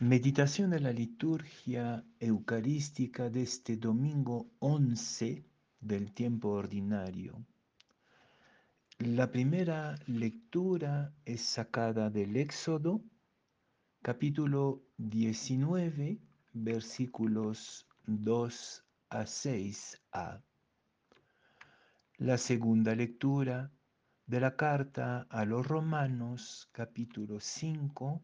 Meditación de la liturgia eucarística de este domingo 11 del tiempo ordinario. La primera lectura es sacada del Éxodo, capítulo 19, versículos 2 a 6a. La segunda lectura de la carta a los Romanos, capítulo 5,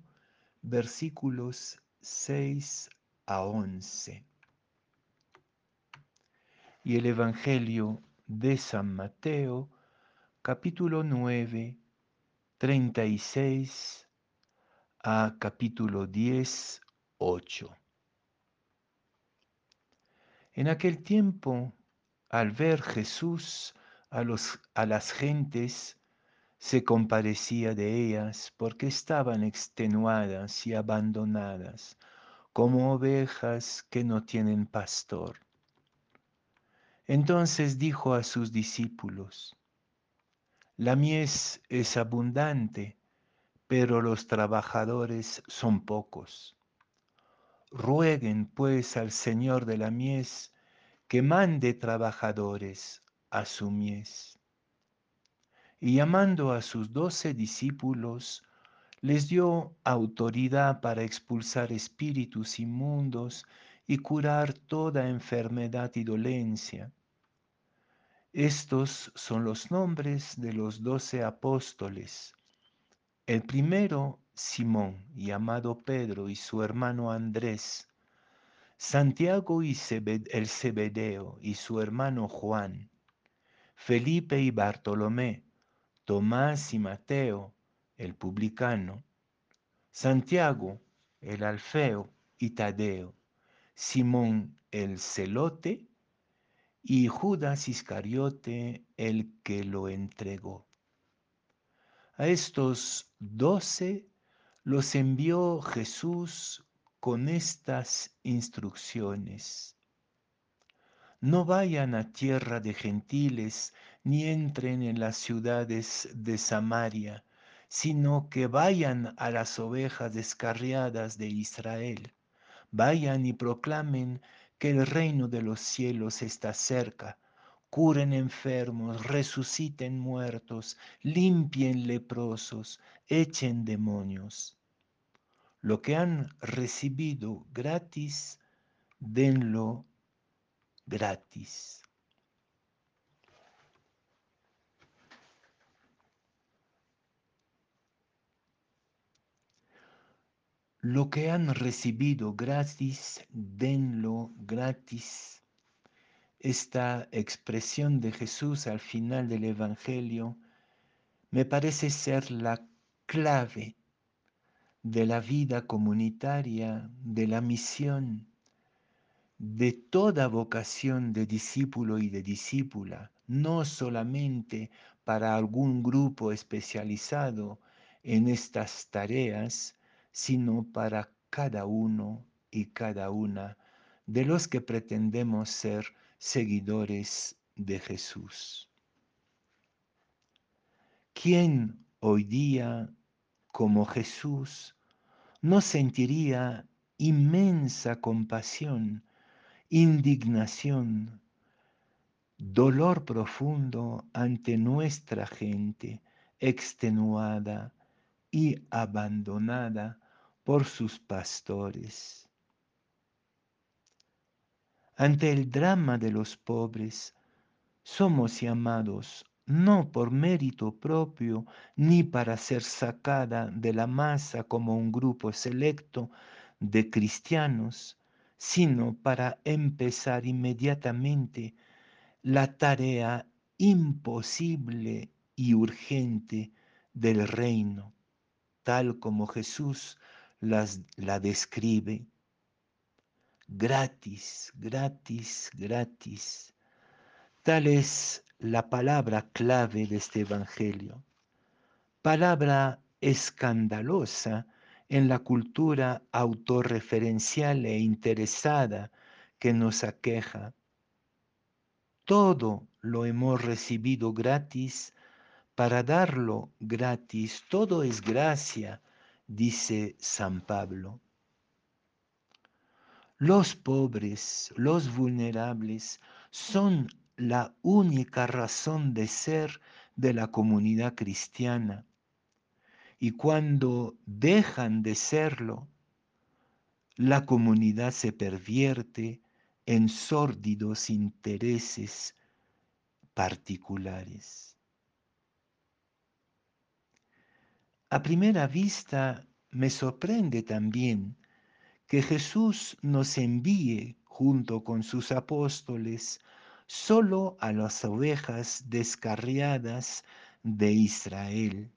versículos 6 a 11. Y el Evangelio de San Mateo, capítulo 9, 36 a capítulo 10, 8. En aquel tiempo, al ver Jesús a, los, a las gentes, se compadecía de ellas porque estaban extenuadas y abandonadas, como ovejas que no tienen pastor. Entonces dijo a sus discípulos, la mies es abundante, pero los trabajadores son pocos. Rueguen pues al Señor de la mies que mande trabajadores a su mies y llamando a sus doce discípulos, les dio autoridad para expulsar espíritus inmundos y curar toda enfermedad y dolencia. Estos son los nombres de los doce apóstoles. El primero, Simón, llamado Pedro, y su hermano Andrés. Santiago y el Zebedeo y su hermano Juan. Felipe y Bartolomé Tomás y Mateo, el publicano, Santiago, el alfeo y Tadeo, Simón el celote y Judas Iscariote, el que lo entregó. A estos doce los envió Jesús con estas instrucciones. No vayan a tierra de gentiles, ni entren en las ciudades de Samaria, sino que vayan a las ovejas descarriadas de Israel. Vayan y proclamen que el reino de los cielos está cerca. Curen enfermos, resuciten muertos, limpien leprosos, echen demonios. Lo que han recibido gratis, denlo gratis. Lo que han recibido gratis, denlo gratis. Esta expresión de Jesús al final del Evangelio me parece ser la clave de la vida comunitaria, de la misión de toda vocación de discípulo y de discípula, no solamente para algún grupo especializado en estas tareas, sino para cada uno y cada una de los que pretendemos ser seguidores de Jesús. ¿Quién hoy día, como Jesús, no sentiría inmensa compasión indignación, dolor profundo ante nuestra gente extenuada y abandonada por sus pastores. Ante el drama de los pobres, somos llamados no por mérito propio, ni para ser sacada de la masa como un grupo selecto de cristianos, sino para empezar inmediatamente la tarea imposible y urgente del reino, tal como Jesús las, la describe. Gratis, gratis, gratis. Tal es la palabra clave de este Evangelio. Palabra escandalosa en la cultura autorreferencial e interesada que nos aqueja. Todo lo hemos recibido gratis para darlo gratis. Todo es gracia, dice San Pablo. Los pobres, los vulnerables son la única razón de ser de la comunidad cristiana. Y cuando dejan de serlo, la comunidad se pervierte en sórdidos intereses particulares. A primera vista me sorprende también que Jesús nos envíe junto con sus apóstoles solo a las ovejas descarriadas de Israel.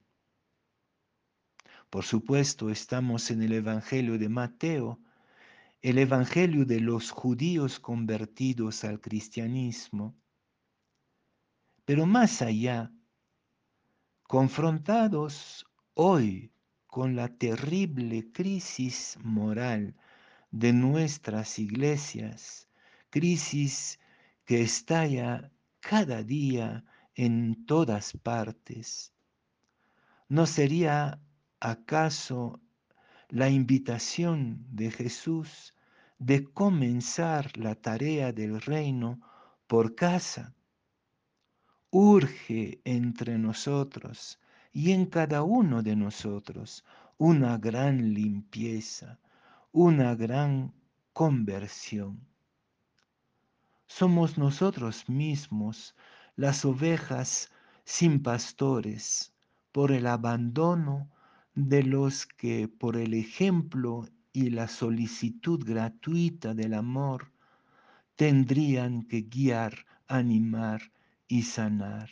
Por supuesto, estamos en el Evangelio de Mateo, el Evangelio de los judíos convertidos al cristianismo. Pero más allá, confrontados hoy con la terrible crisis moral de nuestras iglesias, crisis que estalla cada día en todas partes. ¿No sería acaso la invitación de Jesús de comenzar la tarea del reino por casa? Urge entre nosotros y en cada uno de nosotros una gran limpieza, una gran conversión. Somos nosotros mismos las ovejas sin pastores por el abandono de los que por el ejemplo y la solicitud gratuita del amor tendrían que guiar, animar y sanar.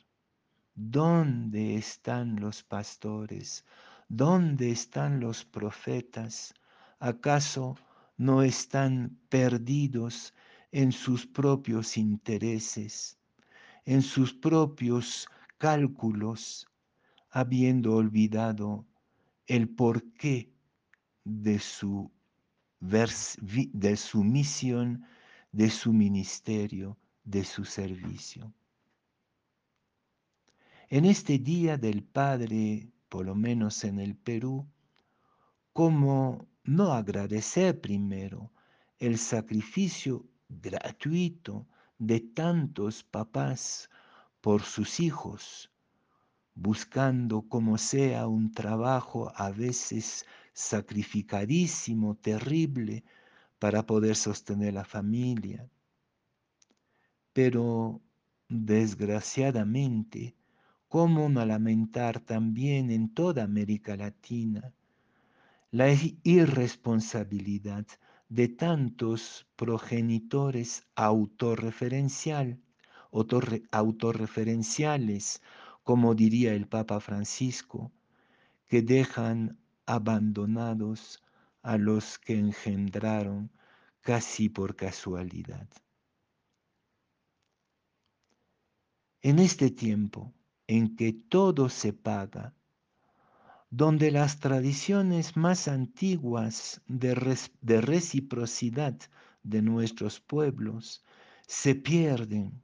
¿Dónde están los pastores? ¿Dónde están los profetas? ¿Acaso no están perdidos en sus propios intereses, en sus propios cálculos, habiendo olvidado el porqué de su, de su misión, de su ministerio, de su servicio? En este Día del Padre, por lo menos en el Perú, ¿cómo no agradecer primero el sacrificio gratuito de tantos papás por sus hijos, buscando como sea un trabajo a veces sacrificadísimo, terrible, para poder sostener la familia. Pero desgraciadamente, ¿cómo no lamentar también en toda América Latina la irresponsabilidad de tantos progenitores autorreferencial, autorreferenciales, como diría el Papa Francisco, que dejan abandonados a los que engendraron casi por casualidad. En este tiempo en que todo se paga, donde las tradiciones más antiguas de, reciprocidad de nuestros pueblos se pierden.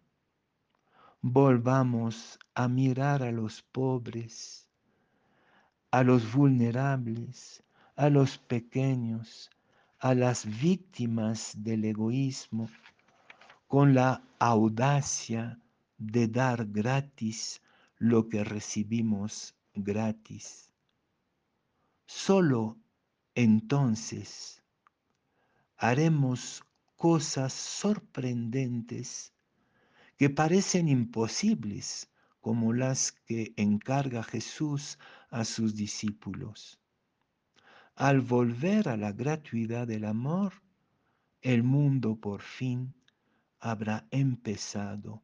Volvamos a mirar a los pobres, a los vulnerables, a los pequeños, a las víctimas del egoísmo, con la audacia de dar gratis lo que recibimos gratis. Solo entonces haremos cosas sorprendentes que parecen imposibles como las que encarga Jesús a sus discípulos. Al volver a la gratuidad del amor, el mundo por fin habrá empezado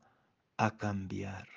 a cambiar.